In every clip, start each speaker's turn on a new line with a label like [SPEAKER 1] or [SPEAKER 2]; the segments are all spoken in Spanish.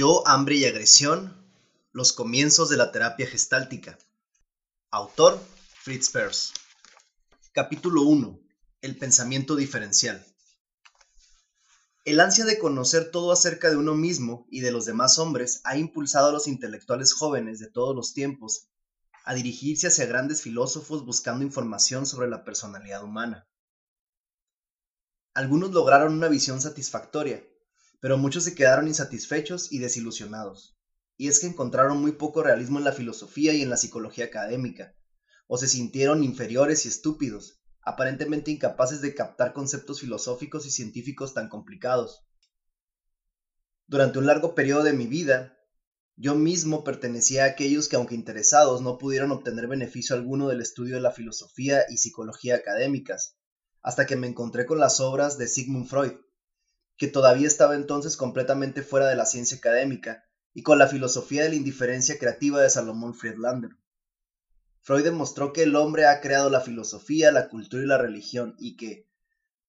[SPEAKER 1] Yo, hambre y agresión, los comienzos de la terapia gestáltica. Autor, Fritz Perls. Capítulo 1. El pensamiento diferencial. El ansia de conocer todo acerca de uno mismo y de los demás hombres ha impulsado a los intelectuales jóvenes de todos los tiempos a dirigirse hacia grandes filósofos buscando información sobre la personalidad humana. Algunos lograron una visión satisfactoria, pero muchos se quedaron insatisfechos y desilusionados. Y es que encontraron muy poco realismo en la filosofía y en la psicología académica, o se sintieron inferiores y estúpidos, aparentemente incapaces de captar conceptos filosóficos y científicos tan complicados. Durante un largo periodo de mi vida, yo mismo pertenecía a aquellos que, aunque interesados, no pudieron obtener beneficio alguno del estudio de la filosofía y psicología académicas, hasta que me encontré con las obras de Sigmund Freud, que todavía estaba entonces completamente fuera de la ciencia académica, y con la filosofía de la indiferencia creativa de Salomón Friedlander. Freud demostró que el hombre ha creado la filosofía, la cultura y la religión, y que,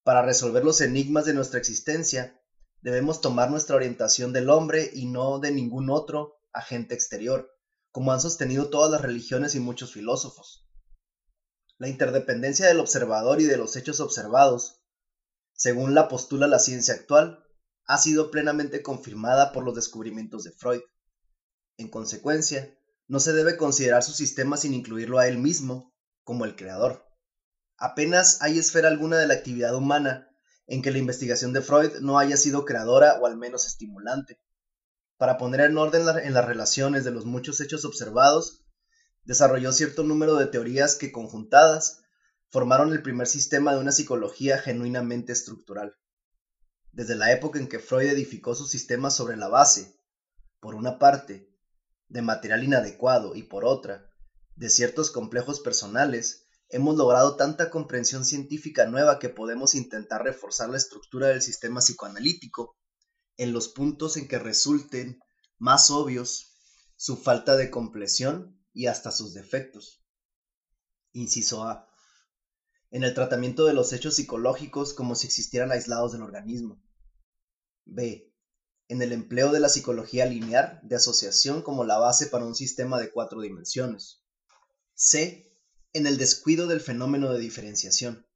[SPEAKER 1] para resolver los enigmas de nuestra existencia, debemos tomar nuestra orientación del hombre y no de ningún otro agente exterior, como han sostenido todas las religiones y muchos filósofos. La interdependencia del observador y de los hechos observados según la postula la ciencia actual, ha sido plenamente confirmada por los descubrimientos de Freud. En consecuencia, no se debe considerar su sistema sin incluirlo a él mismo como el creador. Apenas hay esfera alguna de la actividad humana en que la investigación de Freud no haya sido creadora o al menos estimulante. Para poner en orden en las relaciones de los muchos hechos observados, desarrolló cierto número de teorías que conjuntadas formaron el primer sistema de una psicología genuinamente estructural. Desde la época en que Freud edificó su sistema sobre la base, por una parte, de material inadecuado y por otra, de ciertos complejos personales, hemos logrado tanta comprensión científica nueva que podemos intentar reforzar la estructura del sistema psicoanalítico en los puntos en que resulten más obvios su falta de compleción y hasta sus defectos. Inciso A en el tratamiento de los hechos psicológicos como si existieran aislados del organismo. B. En el empleo de la psicología lineal de asociación como la base para un sistema de cuatro dimensiones. C. En el descuido del fenómeno de diferenciación.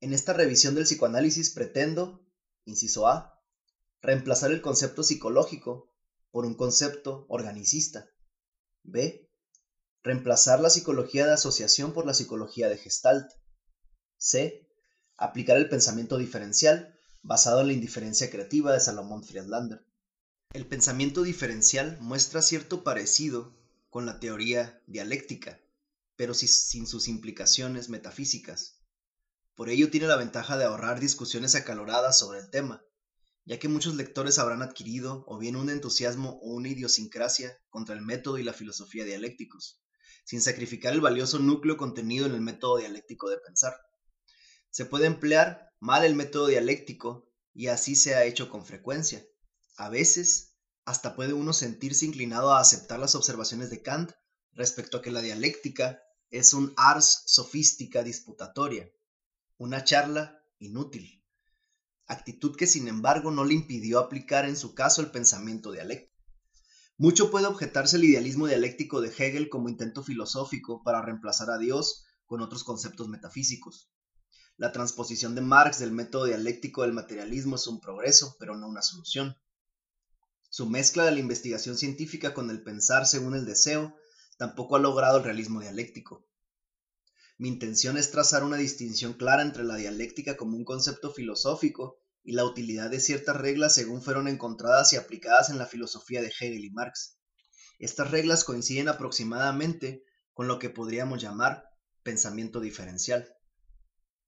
[SPEAKER 1] En esta revisión del psicoanálisis pretendo, inciso A, reemplazar el concepto psicológico por un concepto organicista. B. Reemplazar la psicología de asociación por la psicología de gestalt. C. Aplicar el pensamiento diferencial basado en la indiferencia creativa de Salomón Friedlander. El pensamiento diferencial muestra cierto parecido con la teoría dialéctica, pero sin sus implicaciones metafísicas. Por ello tiene la ventaja de ahorrar discusiones acaloradas sobre el tema, ya que muchos lectores habrán adquirido o bien un entusiasmo o una idiosincrasia contra el método y la filosofía dialécticos, sin sacrificar el valioso núcleo contenido en el método dialéctico de pensar. Se puede emplear mal el método dialéctico y así se ha hecho con frecuencia. A veces, hasta puede uno sentirse inclinado a aceptar las observaciones de Kant respecto a que la dialéctica es un ars sofística disputatoria, una charla inútil, actitud que sin embargo no le impidió aplicar en su caso el pensamiento dialéctico. Mucho puede objetarse el idealismo dialéctico de Hegel como intento filosófico para reemplazar a Dios con otros conceptos metafísicos. La transposición de Marx del método dialéctico del materialismo es un progreso, pero no una solución. Su mezcla de la investigación científica con el pensar según el deseo tampoco ha logrado el realismo dialéctico. Mi intención es trazar una distinción clara entre la dialéctica como un concepto filosófico y la utilidad de ciertas reglas según fueron encontradas y aplicadas en la filosofía de Hegel y Marx. Estas reglas coinciden aproximadamente con lo que podríamos llamar pensamiento diferencial.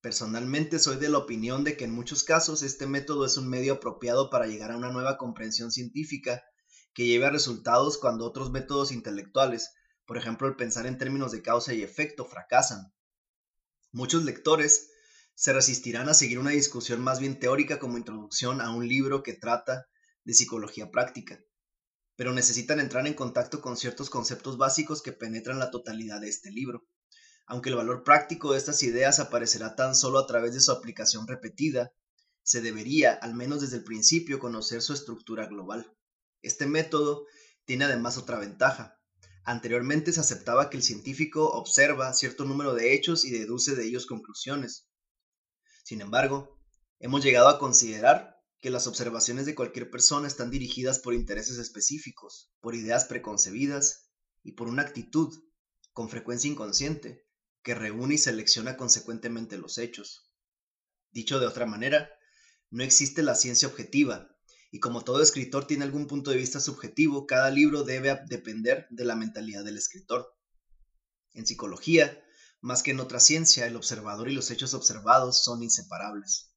[SPEAKER 1] Personalmente soy de la opinión de que en muchos casos este método es un medio apropiado para llegar a una nueva comprensión científica que lleve a resultados cuando otros métodos intelectuales, por ejemplo el pensar en términos de causa y efecto, fracasan. Muchos lectores se resistirán a seguir una discusión más bien teórica como introducción a un libro que trata de psicología práctica, pero necesitan entrar en contacto con ciertos conceptos básicos que penetran la totalidad de este libro aunque el valor práctico de estas ideas aparecerá tan solo a través de su aplicación repetida, se debería, al menos desde el principio, conocer su estructura global. Este método tiene además otra ventaja. Anteriormente se aceptaba que el científico observa cierto número de hechos y deduce de ellos conclusiones. Sin embargo, hemos llegado a considerar que las observaciones de cualquier persona están dirigidas por intereses específicos, por ideas preconcebidas y por una actitud, con frecuencia inconsciente, que reúne y selecciona consecuentemente los hechos. Dicho de otra manera, no existe la ciencia objetiva, y como todo escritor tiene algún punto de vista subjetivo, cada libro debe depender de la mentalidad del escritor. En psicología, más que en otra ciencia, el observador y los hechos observados son inseparables.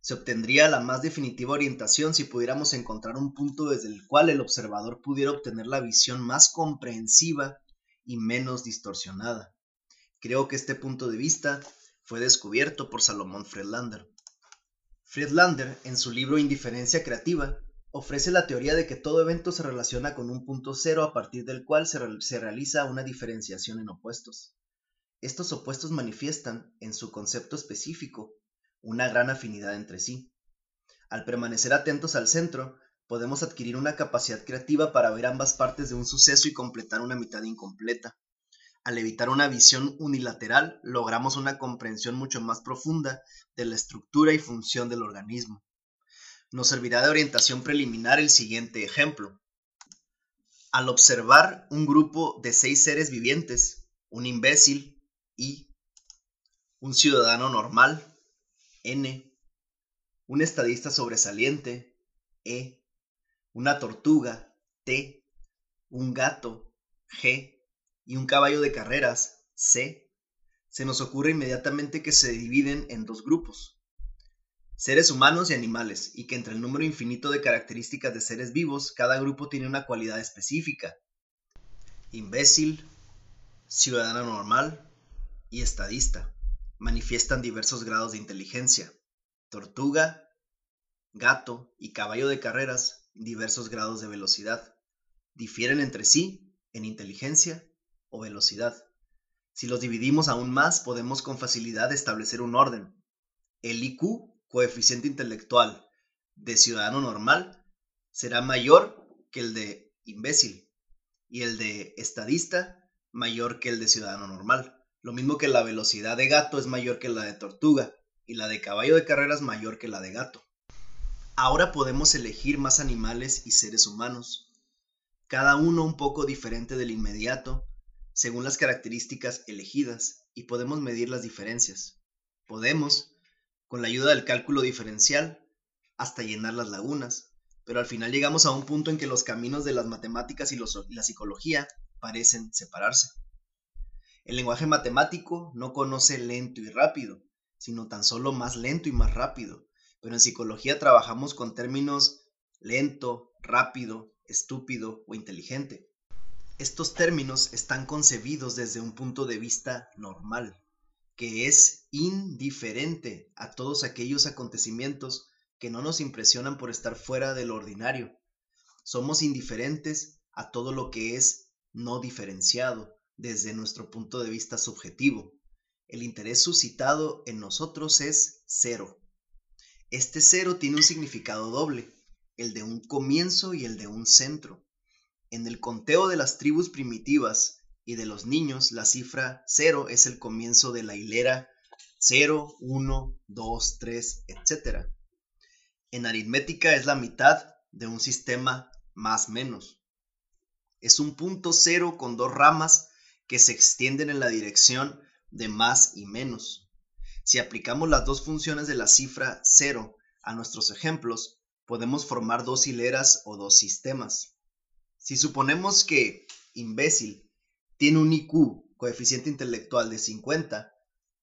[SPEAKER 1] Se obtendría la más definitiva orientación si pudiéramos encontrar un punto desde el cual el observador pudiera obtener la visión más comprensiva y menos distorsionada. Creo que este punto de vista fue descubierto por Salomón Friedlander. Friedlander, en su libro Indiferencia Creativa, ofrece la teoría de que todo evento se relaciona con un punto cero a partir del cual se, se, realiza una diferenciación en opuestos. Estos opuestos manifiestan, en su concepto específico, una gran afinidad entre sí. Al permanecer atentos al centro, podemos adquirir una capacidad creativa para ver ambas partes de un suceso y completar una mitad incompleta. Al evitar una visión unilateral, logramos una comprensión mucho más profunda de la estructura y función del organismo. Nos servirá de orientación preliminar el siguiente ejemplo. Al observar un grupo de seis seres vivientes, un imbécil, I, un ciudadano normal, N, un estadista sobresaliente, E, una tortuga, T, un gato, G, y un caballo de carreras, C, se nos ocurre inmediatamente que se dividen en dos grupos, seres humanos y animales, y que entre el número infinito de características de seres vivos, cada grupo tiene una cualidad específica. Imbécil, ciudadano normal y estadista manifiestan diversos grados de inteligencia. Tortuga, gato y caballo de carreras diversos grados de velocidad. Difieren entre sí en inteligencia o velocidad. Si los dividimos aún más, podemos con facilidad establecer un orden. El IQ, coeficiente intelectual de ciudadano normal, será mayor que el de imbécil y el de estadista mayor que el de ciudadano normal. Lo mismo que la velocidad de gato es mayor que la de tortuga y la de caballo de carreras mayor que la de gato. Ahora podemos elegir más animales y seres humanos, cada uno un poco diferente del inmediato, según las características elegidas y podemos medir las diferencias. Podemos, con la ayuda del cálculo diferencial, hasta llenar las lagunas, pero al final llegamos a un punto en que los caminos de las matemáticas y, la psicología parecen separarse. El lenguaje matemático no conoce lento y rápido, sino tan solo más lento y más rápido, pero en psicología trabajamos con términos lento, rápido, estúpido o inteligente. Estos términos están concebidos desde un punto de vista normal, que es indiferente a todos aquellos acontecimientos que no nos impresionan por estar fuera de lo ordinario. Somos indiferentes a todo lo que es no diferenciado desde nuestro punto de vista subjetivo. El interés suscitado en nosotros es cero. Este cero tiene un significado doble, el de un comienzo y el de un centro. En el conteo de las tribus primitivas y de los niños, la cifra 0 es el comienzo de la hilera 0, 1, 2, 3, etc. En aritmética es la mitad de un sistema más menos. Es un punto cero con dos ramas que se extienden en la dirección de más y menos. Si aplicamos las dos funciones de la cifra 0 a nuestros ejemplos, podemos formar dos hileras o dos sistemas. Si suponemos que imbécil tiene un IQ, coeficiente intelectual de 50,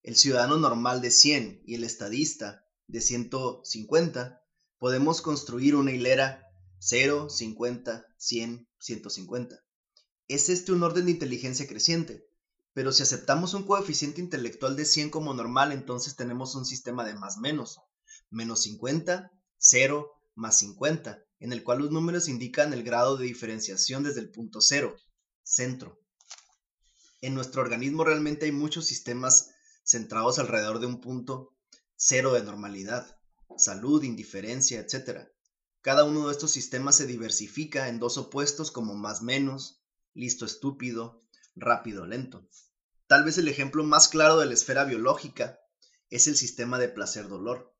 [SPEAKER 1] el ciudadano normal de 100 y el estadista de 150, podemos construir una hilera 0, 50, 100, 150. Es este un orden de inteligencia creciente, pero si aceptamos un coeficiente intelectual de 100 como normal, entonces tenemos un sistema de más menos. Menos 50, 0, más 50 en el cual los números indican el grado de diferenciación desde el punto cero, centro. En nuestro organismo realmente hay muchos sistemas centrados alrededor de un punto cero de normalidad, salud, indiferencia, etc. Cada uno de estos sistemas se diversifica en dos opuestos como más menos, listo estúpido, rápido lento. Tal vez el ejemplo más claro de la esfera biológica es el sistema de placer-dolor.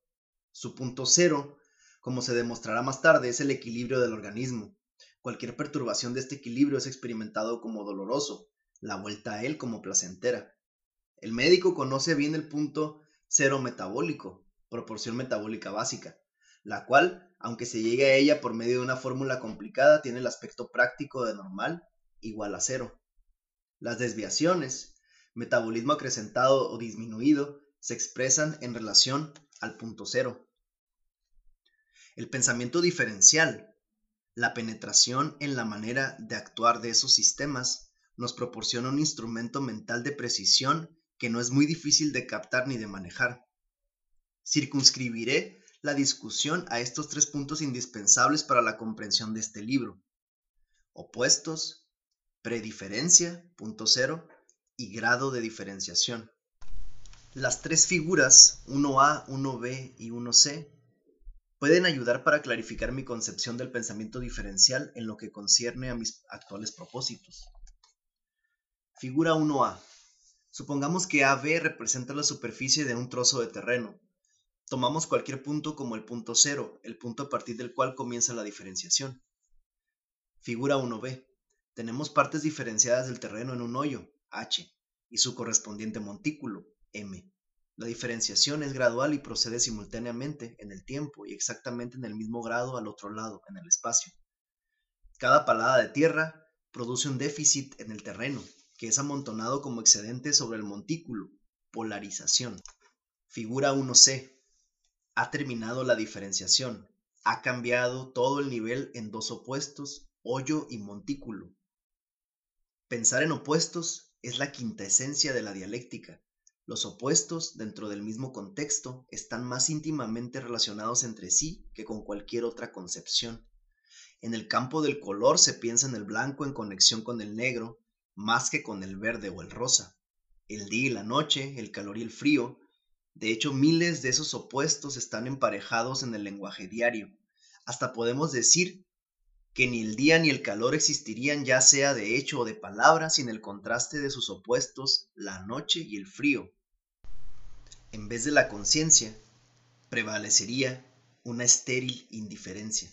[SPEAKER 1] Su punto cero, como se demostrará más tarde, es el equilibrio del organismo. Cualquier perturbación de este equilibrio es experimentado como doloroso, la vuelta a él como placentera. El médico conoce bien el punto cero metabólico, proporción metabólica básica, la cual, aunque se llegue a ella por medio de una fórmula complicada, tiene el aspecto práctico de normal igual a cero. Las desviaciones, metabolismo acrecentado o disminuido, se expresan en relación al punto cero. El pensamiento diferencial, la penetración en la manera de actuar de esos sistemas, nos proporciona un instrumento mental de precisión que no es muy difícil de captar ni de manejar. Circunscribiré la discusión a estos tres puntos indispensables para la comprensión de este libro. Opuestos, prediferencia, punto y grado de diferenciación. Las tres figuras, 1A, 1B y 1C, pueden ayudar para clarificar mi concepción del pensamiento diferencial en lo que concierne a mis actuales propósitos. Figura 1A. Supongamos que AB representa la superficie de un trozo de terreno. Tomamos cualquier punto como el punto cero, el punto a partir del cual comienza la diferenciación. Figura 1b. Tenemos partes diferenciadas del terreno en un hoyo, H, y su correspondiente montículo, M. La diferenciación es gradual y procede simultáneamente en el tiempo y exactamente en el mismo grado al otro lado, en el espacio. Cada palada de tierra produce un déficit en el terreno, que es amontonado como excedente sobre el montículo, polarización. Figura 1c. Ha terminado la diferenciación. Ha cambiado todo el nivel en dos opuestos, hoyo y montículo. Pensar en opuestos es la quinta esencia de la dialéctica. Los opuestos, dentro del mismo contexto, están más íntimamente relacionados entre sí que con cualquier otra concepción. En el campo del color se piensa en el blanco en conexión con el negro, más que con el verde o el rosa. El día y la noche, el calor y el frío. De hecho, miles de esos opuestos están emparejados en el lenguaje diario. Hasta podemos decir que ni el día ni el calor existirían ya sea de hecho o de palabra sin el contraste de sus opuestos, la noche y el frío. En vez de la conciencia, prevalecería una estéril indiferencia.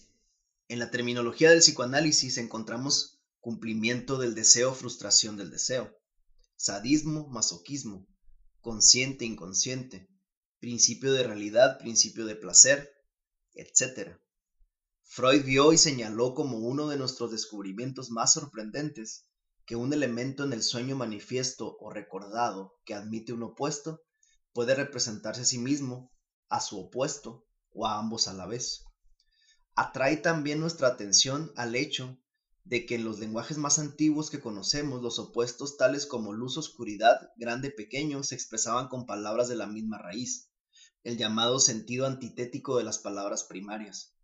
[SPEAKER 1] En la terminología del psicoanálisis encontramos cumplimiento del deseo, frustración del deseo, sadismo, masoquismo, consciente, inconsciente, principio de realidad, principio de placer, etc. Freud vio y señaló como uno de nuestros descubrimientos más sorprendentes que un elemento en el sueño manifiesto o recordado que admite un opuesto puede representarse a sí mismo, a su opuesto o a ambos a la vez. Atrae también nuestra atención al hecho de que en los lenguajes más antiguos que conocemos los opuestos tales como luz, oscuridad, grande, pequeño se expresaban con palabras de la misma raíz, el llamado sentido antitético de las palabras primarias.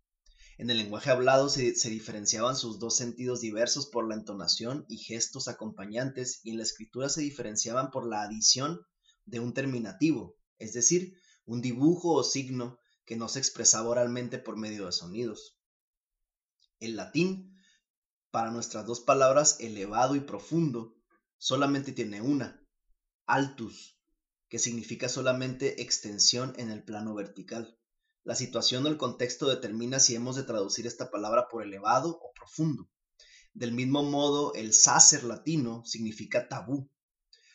[SPEAKER 1] En el lenguaje hablado se, diferenciaban sus dos sentidos diversos por la entonación y gestos acompañantes y en la escritura se diferenciaban por la adición de un terminativo, es decir, un dibujo o signo que no se expresaba oralmente por medio de sonidos. El latín para nuestras dos palabras elevado y profundo, solamente tiene una, altus, que significa solamente extensión en el plano vertical. La situación o el contexto determina si hemos de traducir esta palabra por elevado o profundo. Del mismo modo, el sacer latino significa tabú,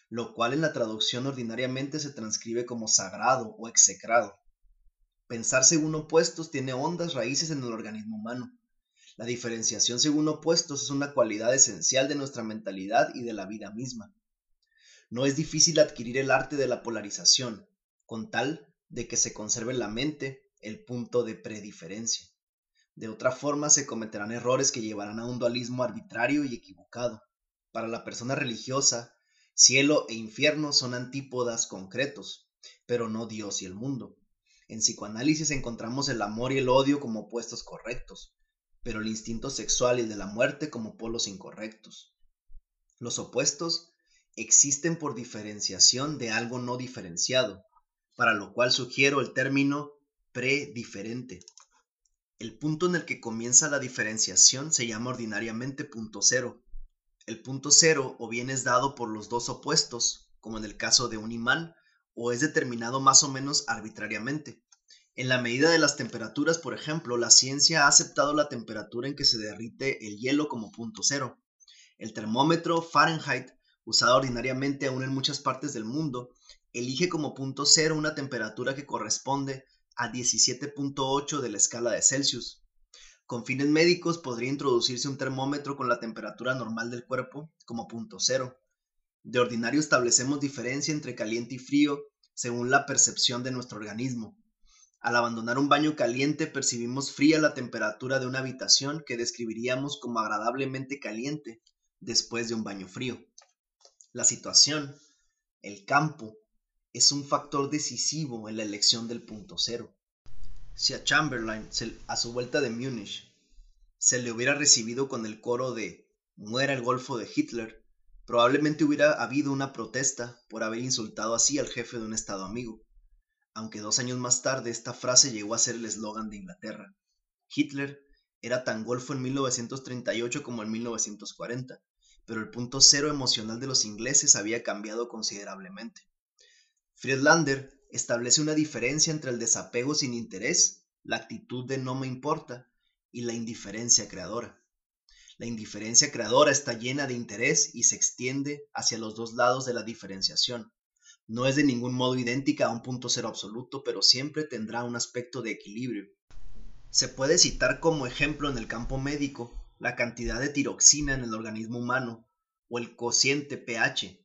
[SPEAKER 1] lo cual en la traducción ordinariamente se transcribe como sagrado o execrado. Pensar según opuestos tiene hondas raíces en el organismo humano. La diferenciación según opuestos es una cualidad esencial de nuestra mentalidad y de la vida misma. No es difícil adquirir el arte de la polarización, con tal de que se conserve la mente el punto de prediferencia. De otra forma se cometerán errores que llevarán a un dualismo arbitrario y equivocado. Para la persona religiosa, cielo e infierno son antípodas concretos, pero no Dios y el mundo. En psicoanálisis encontramos el amor y el odio como opuestos correctos, pero el instinto sexual y el de la muerte como polos incorrectos. Los opuestos existen por diferenciación de algo no diferenciado, para lo cual sugiero el término prediferente. El punto en el que comienza la diferenciación se llama ordinariamente punto cero. El punto cero o bien es dado por los dos opuestos, como en el caso de un imán, o es determinado más o menos arbitrariamente. En la medida de las temperaturas, por ejemplo, la ciencia ha aceptado la temperatura en que se derrite el hielo como punto cero. El termómetro Fahrenheit, usado ordinariamente aún en muchas partes del mundo, elige como punto cero una temperatura que corresponde a 17.8 de la escala de Celsius. Con fines médicos podría introducirse un termómetro con la temperatura normal del cuerpo como punto cero. De ordinario establecemos diferencia entre caliente y frío según la percepción de nuestro organismo. Al abandonar un baño caliente percibimos fría la temperatura de una habitación que describiríamos como agradablemente caliente después de un baño frío. La situación, el campo, es un factor decisivo en la elección del punto cero. Si a Chamberlain, a su vuelta de Múnich, se le hubiera recibido con el coro de Muera el Golfo de Hitler, probablemente hubiera habido una protesta por haber insultado así al jefe de un Estado amigo, aunque dos años más tarde esta frase llegó a ser el eslogan de Inglaterra. Hitler era tan golfo en 1938 como en 1940, pero el punto cero emocional de los ingleses había cambiado considerablemente. Friedlander establece una diferencia entre el desapego sin interés, la actitud de no me importa, y la indiferencia creadora. La indiferencia creadora está llena de interés y se extiende hacia los dos lados de la diferenciación. No es de ningún modo idéntica a un punto cero absoluto, pero siempre tendrá un aspecto de equilibrio. Se puede citar como ejemplo en el campo médico la cantidad de tiroxina en el organismo humano o el cociente pH.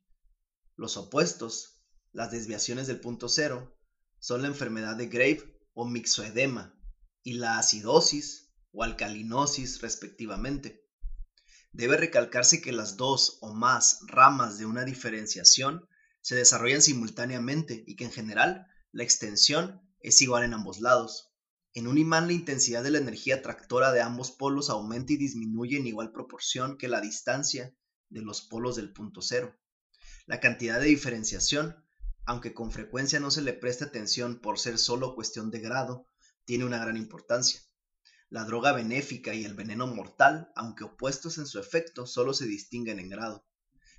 [SPEAKER 1] Los opuestos, las desviaciones del punto cero son la enfermedad de Grave o mixoedema y la acidosis o alcalinosis respectivamente. Debe recalcarse que las dos o más ramas de una diferenciación se desarrollan simultáneamente y que en general la extensión es igual en ambos lados. En un imán la intensidad de la energía atractora de ambos polos aumenta y disminuye en igual proporción que la distancia de los polos del punto cero. La cantidad de diferenciación aunque con frecuencia no se le preste atención por ser solo cuestión de grado, tiene una gran importancia. La droga benéfica y el veneno mortal, aunque opuestos en su efecto, solo se distinguen en grado.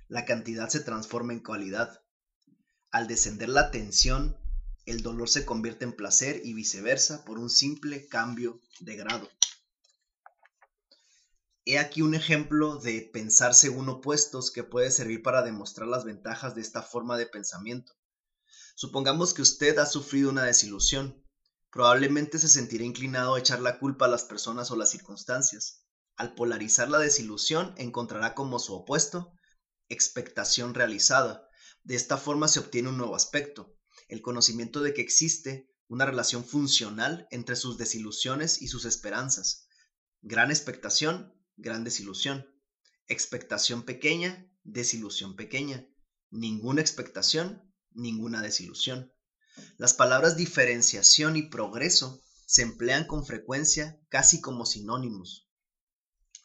[SPEAKER 1] La cantidad se transforma en cualidad. Al descender la tensión, el dolor se convierte en placer y viceversa por un simple cambio de grado. He aquí un ejemplo de pensar según opuestos que puede servir para demostrar las ventajas de esta forma de pensamiento. Supongamos que usted ha sufrido una desilusión. Probablemente se sentirá inclinado a echar la culpa a las personas o las circunstancias. Al polarizar la desilusión, encontrará como su opuesto expectación realizada. De esta forma se obtiene un nuevo aspecto, el conocimiento de que existe una relación funcional entre sus desilusiones y sus esperanzas. Gran expectación, gran desilusión. Expectación pequeña, desilusión pequeña. Ninguna expectación, ninguna desilusión. Las palabras diferenciación y progreso se emplean con frecuencia casi como sinónimos.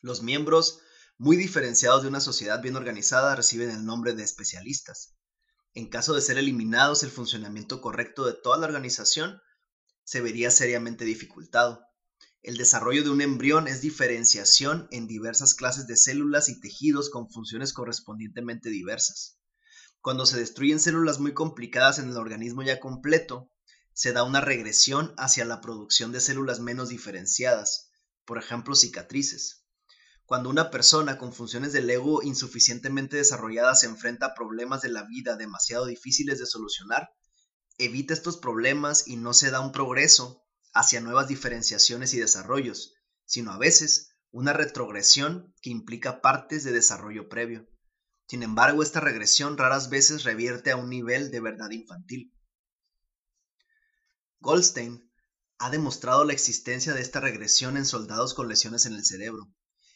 [SPEAKER 1] Los miembros muy diferenciados de una sociedad bien organizada reciben el nombre de especialistas. En caso de ser eliminados el funcionamiento correcto de toda la organización, se vería seriamente dificultado. El desarrollo de un embrión es diferenciación en diversas clases de células y tejidos con funciones correspondientemente diversas. Cuando se destruyen células muy complicadas en el organismo ya completo, se da una regresión hacia la producción de células menos diferenciadas, por ejemplo cicatrices. Cuando una persona con funciones del ego insuficientemente desarrolladas se enfrenta a problemas de la vida demasiado difíciles de solucionar, evita estos problemas y no se da un progreso hacia nuevas diferenciaciones y desarrollos, sino a veces una retrogresión que implica partes de desarrollo previo. Sin embargo, esta regresión raras veces revierte a un nivel de verdad infantil. Goldstein ha demostrado la existencia de esta regresión en soldados con lesiones en el cerebro.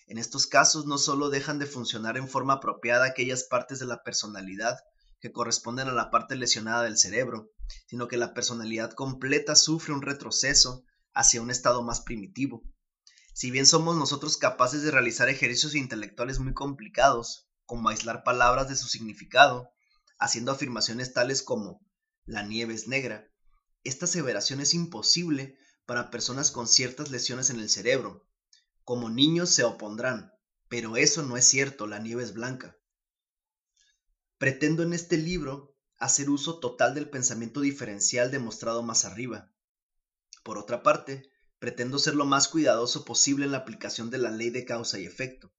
[SPEAKER 1] En estos casos no solo dejan de funcionar en forma apropiada aquellas partes de la personalidad que corresponden a la parte lesionada del cerebro, sino que la personalidad completa sufre un retroceso hacia un estado más primitivo. Si bien somos nosotros capaces de realizar ejercicios intelectuales muy complicados, como aislar palabras de su significado, haciendo afirmaciones tales como la nieve es negra. Esta aseveración es imposible para personas con ciertas lesiones en el cerebro. Como niños se opondrán, pero eso no es cierto, la nieve es blanca. Pretendo en este libro hacer uso total del pensamiento diferencial demostrado más arriba. Por otra parte, pretendo ser lo más cuidadoso posible en la aplicación de la ley de causa y efecto.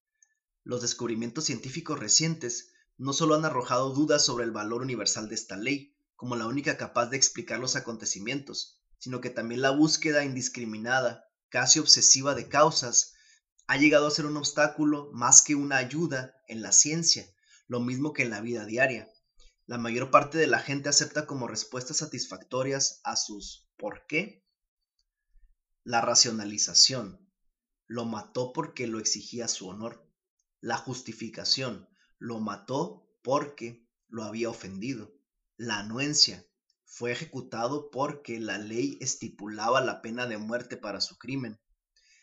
[SPEAKER 1] Los descubrimientos científicos recientes no solo han arrojado dudas sobre el valor universal de esta ley, como la única capaz de explicar los acontecimientos, sino que también la búsqueda indiscriminada, casi obsesiva de causas, ha llegado a ser un obstáculo más que una ayuda en la ciencia, lo mismo que en la vida diaria. La mayor parte de la gente acepta como respuestas satisfactorias a sus ¿por qué? La racionalización. Lo mató porque lo exigía su honor. La justificación. Lo mató porque lo había ofendido. La anuencia. Fue ejecutado porque la ley estipulaba la pena de muerte para su crimen.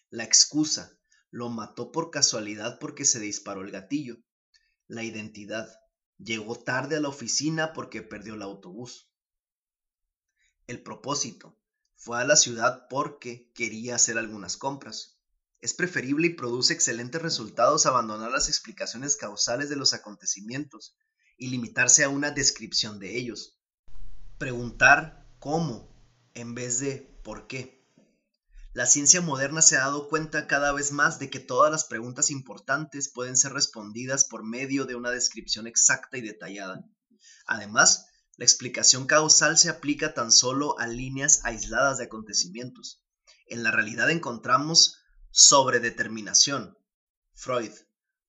[SPEAKER 1] La excusa. Lo mató por casualidad porque se disparó el gatillo. La identidad. Llegó tarde a la oficina porque perdió el autobús. El propósito fue a la ciudad porque quería hacer algunas compras. Es preferible y produce excelentes resultados abandonar las explicaciones causales de los acontecimientos y limitarse a una descripción de ellos. Preguntar cómo en vez de por qué. La ciencia moderna se ha dado cuenta cada vez más de que todas las preguntas importantes pueden ser respondidas por medio de una descripción exacta y detallada. Además, la explicación causal se aplica tan solo a líneas aisladas de acontecimientos. En la realidad encontramos sobredeterminación, Freud,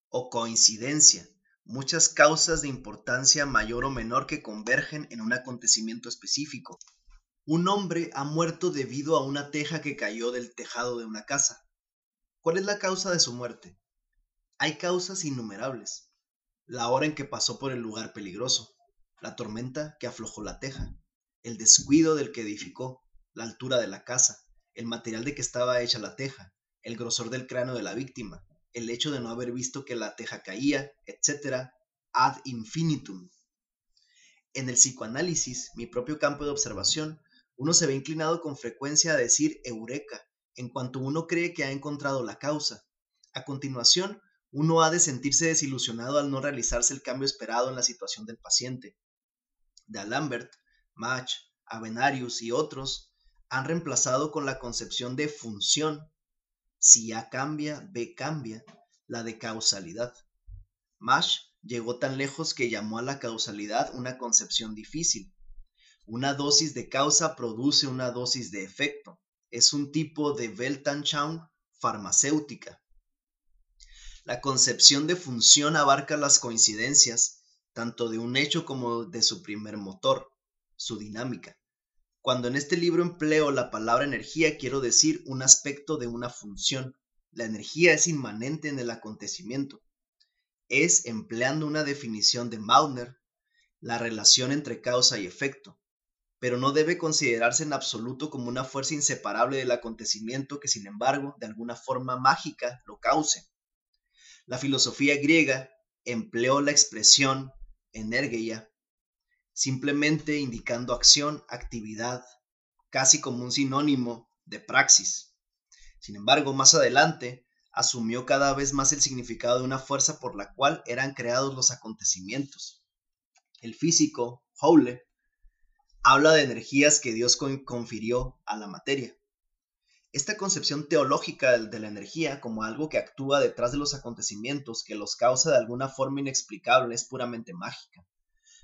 [SPEAKER 1] o coincidencia, muchas causas de importancia mayor o menor que convergen en un acontecimiento específico. Un hombre ha muerto debido a una teja que cayó del tejado de una casa. ¿Cuál es la causa de su muerte? Hay causas innumerables. La hora en que pasó por el lugar peligroso, la tormenta que aflojó la teja, el descuido del que edificó, la altura de la casa, el material de que estaba hecha la teja, el grosor del cráneo de la víctima, el hecho de no haber visto que la teja caía, etc., ad infinitum. En el psicoanálisis, mi propio campo de observación, uno se ve inclinado con frecuencia a decir eureka en cuanto uno cree que ha encontrado la causa. A continuación, uno ha de sentirse desilusionado al no realizarse el cambio esperado en la situación del paciente de Alambert, Mach, Avenarius y otros han reemplazado con la concepción de función, si A cambia, B cambia, la de causalidad. Mach llegó tan lejos que llamó a la causalidad una concepción difícil. Una dosis de causa produce una dosis de efecto. Es un tipo de Weltanschauung farmacéutica. La concepción de función abarca las coincidencias, tanto de un hecho como de su primer motor, su dinámica. Cuando en este libro empleo la palabra energía, quiero decir un aspecto de una función. La energía es inmanente en el acontecimiento. Es, empleando una definición de Mautner, la relación entre causa y efecto, pero no debe considerarse en absoluto como una fuerza inseparable del acontecimiento que, sin embargo, de alguna forma mágica lo cause. La filosofía griega empleó la expresión energía, simplemente indicando acción, actividad, casi como un sinónimo de praxis. Sin embargo, más adelante, asumió cada vez más el significado de una fuerza por la cual eran creados los acontecimientos. El físico, Howle, habla de energías que Dios confirió a la materia. Esta concepción teológica de la energía como algo que actúa detrás de los acontecimientos, que los causa de alguna forma inexplicable, es puramente mágica.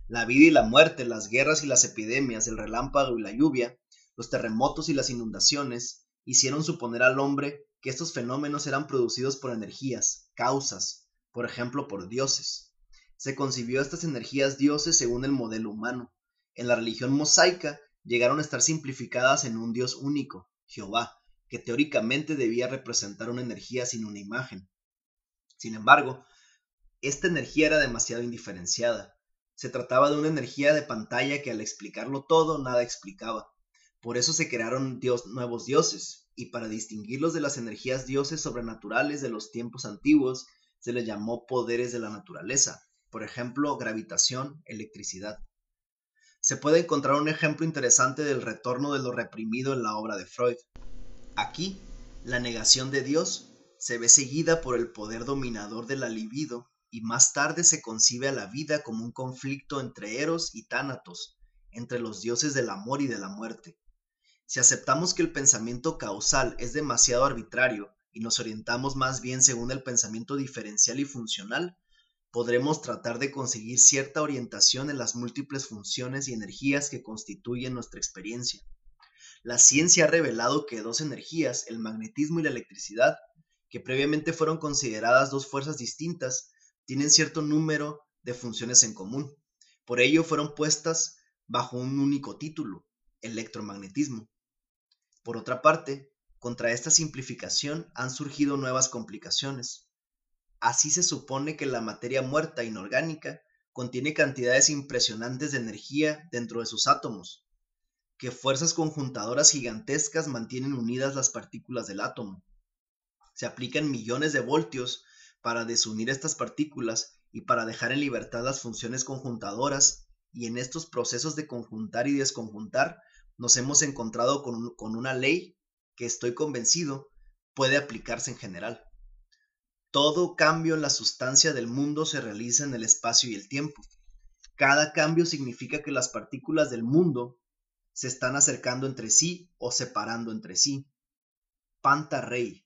[SPEAKER 1] La vida y la muerte, las guerras y las epidemias, el relámpago y la lluvia, los terremotos y las inundaciones, hicieron suponer al hombre que estos fenómenos eran producidos por energías, causas, por ejemplo, por dioses. Se concibió estas energías dioses según el modelo humano. En la religión mosaica llegaron a estar simplificadas en un dios único, Jehová, que teóricamente debía representar una energía sin una imagen. Sin embargo, esta energía era demasiado indiferenciada. Se trataba de una energía de pantalla que al explicarlo todo nada explicaba. Por eso se crearon nuevos dioses, y para distinguirlos de las energías dioses sobrenaturales de los tiempos antiguos, se les llamó poderes de la naturaleza, por ejemplo, gravitación, electricidad. Se puede encontrar un ejemplo interesante del retorno de lo reprimido en la obra de Freud. Aquí, la negación de Dios se ve seguida por el poder dominador de la libido y más tarde se concibe a la vida como un conflicto entre Eros y Tánatos, entre los dioses del amor y de la muerte. Si aceptamos que el pensamiento causal es demasiado arbitrario y nos orientamos más bien según el pensamiento diferencial y funcional, podremos tratar de conseguir cierta orientación en las múltiples funciones y energías que constituyen nuestra experiencia. La ciencia ha revelado que dos energías, el magnetismo y la electricidad, que previamente fueron consideradas dos fuerzas distintas, tienen cierto número de funciones en común. Por ello fueron puestas bajo un único título, electromagnetismo. Por otra parte, contra esta simplificación han surgido nuevas complicaciones. Así se supone que la materia muerta inorgánica contiene cantidades impresionantes de energía dentro de sus átomos, que fuerzas conjuntadoras gigantescas mantienen unidas las partículas del átomo. Se aplican millones de voltios para desunir estas partículas y para dejar en libertad las funciones conjuntadoras, y en estos procesos de conjuntar y desconjuntar nos hemos encontrado con, una ley que estoy convencido puede aplicarse en general. Todo cambio en la sustancia del mundo se realiza en el espacio y el tiempo. Cada cambio significa que las partículas del mundo se están acercando entre sí o separando entre sí. Panta rey.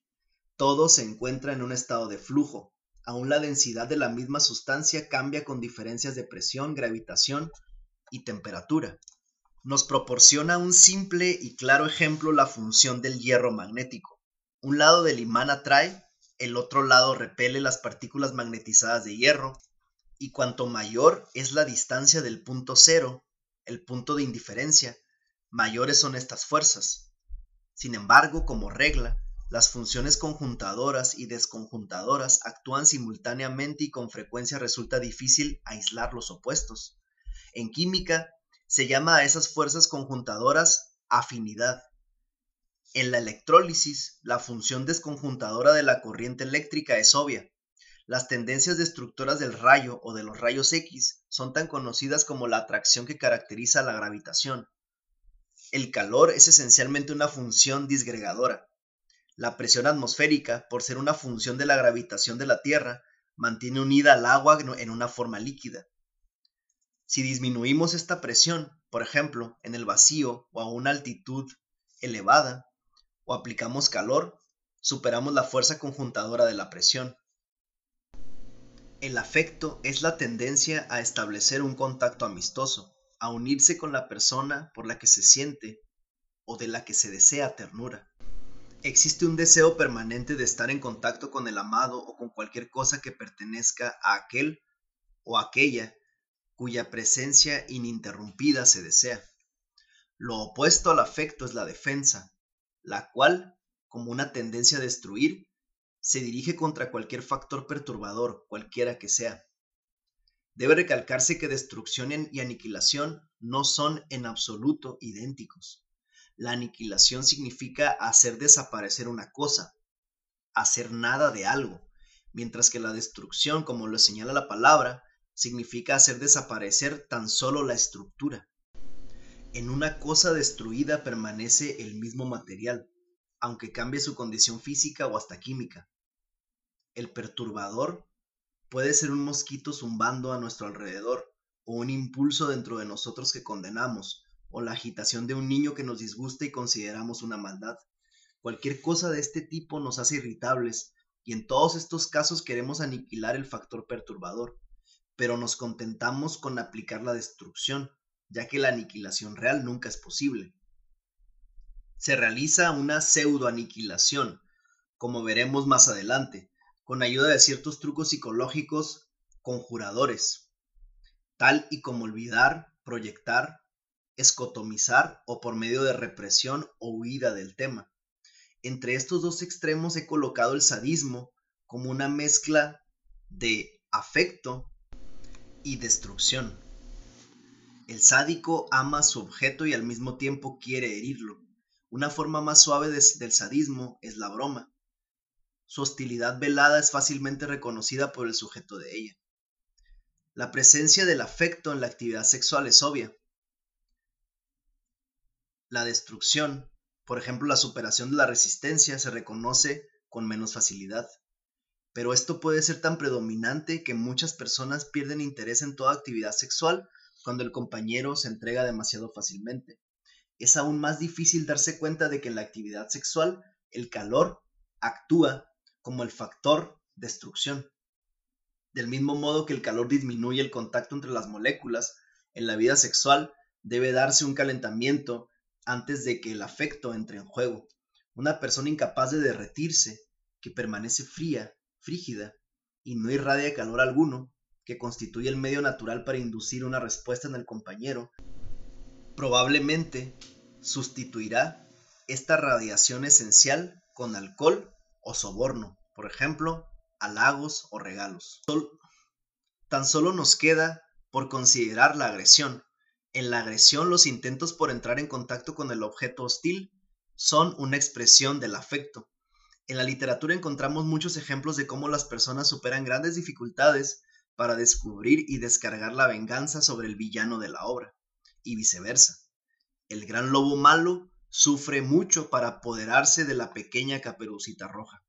[SPEAKER 1] Todo se encuentra en un estado de flujo. Aún la densidad de la misma sustancia cambia con diferencias de presión, gravitación y temperatura. Nos proporciona un simple y claro ejemplo la función del hierro magnético. Un lado del imán atrae el otro lado repele las partículas magnetizadas de hierro, y cuanto mayor es la distancia del punto cero, el punto de indiferencia, mayores son estas fuerzas. Sin embargo, como regla, las funciones conjuntadoras y desconjuntadoras actúan simultáneamente y con frecuencia resulta difícil aislar los opuestos. En química, se llama a esas fuerzas conjuntadoras afinidad. En la electrólisis, la función desconjuntadora de la corriente eléctrica es obvia. Las tendencias destructoras del rayo o de los rayos X son tan conocidas como la atracción que caracteriza la gravitación. El calor es esencialmente una función disgregadora. La presión atmosférica, por ser una función de la gravitación de la Tierra, mantiene unida al agua en una forma líquida. Si disminuimos esta presión, por ejemplo, en el vacío o a una altitud elevada, o aplicamos calor, superamos la fuerza conjuntadora de la presión. El afecto es la tendencia a establecer un contacto amistoso, a unirse con la persona por la que se siente o de la que se desea ternura. Existe un deseo permanente de estar en contacto con el amado o con cualquier cosa que pertenezca a aquel o aquella cuya presencia ininterrumpida se desea. Lo opuesto al afecto es la defensa, la cual, como una tendencia a destruir, se dirige contra cualquier factor perturbador, cualquiera que sea. Debe recalcarse que destrucción y aniquilación no son en absoluto idénticos. La aniquilación significa hacer desaparecer una cosa, hacer nada de algo, mientras que la destrucción, como lo señala la palabra, significa hacer desaparecer tan solo la estructura. En una cosa destruida permanece el mismo material, aunque cambie su condición física o hasta química. El perturbador puede ser un mosquito zumbando a nuestro alrededor, o un impulso dentro de nosotros que condenamos, o la agitación de un niño que nos disgusta y consideramos una maldad. Cualquier cosa de este tipo nos hace irritables, y en todos estos casos queremos aniquilar el factor perturbador, pero nos contentamos con aplicar la destrucción, ya que la aniquilación real nunca es posible. Se realiza una pseudoaniquilación, como veremos más adelante, con ayuda de ciertos trucos psicológicos conjuradores, tal y como olvidar, proyectar, escotomizar o por medio de represión o huida del tema. Entre estos dos extremos he colocado el sadismo como una mezcla de afecto y destrucción. El sádico ama a su objeto y al mismo tiempo quiere herirlo. Una forma más suave del sadismo es la broma. Su hostilidad velada es fácilmente reconocida por el sujeto de ella. La presencia del afecto en la actividad sexual es obvia. La destrucción Por ejemplo, la superación de la resistencia se reconoce con menos facilidad. Pero esto puede ser tan predominante que muchas personas pierden interés en toda actividad sexual cuando el compañero se entrega demasiado fácilmente. Es aún más difícil darse cuenta de que en la actividad sexual el calor actúa como el factor destrucción. Del mismo modo que el calor disminuye el contacto entre las moléculas, en la vida sexual debe darse un calentamiento antes de que el afecto entre en juego. Una persona incapaz de derretirse, que permanece fría, frígida y no irradia calor alguno, que constituye el medio natural para inducir una respuesta en el compañero, probablemente sustituirá esta radiación esencial con alcohol o soborno, por ejemplo, halagos o regalos. tan solo nos queda por considerar la agresión. En la agresión los intentos por entrar en contacto con el objeto hostil son una expresión del afecto. En la literatura encontramos muchos ejemplos de cómo las personas superan grandes dificultades para descubrir y descargar la venganza sobre el villano de la obra, y viceversa. El gran lobo malo sufre mucho para apoderarse de la pequeña caperucita roja.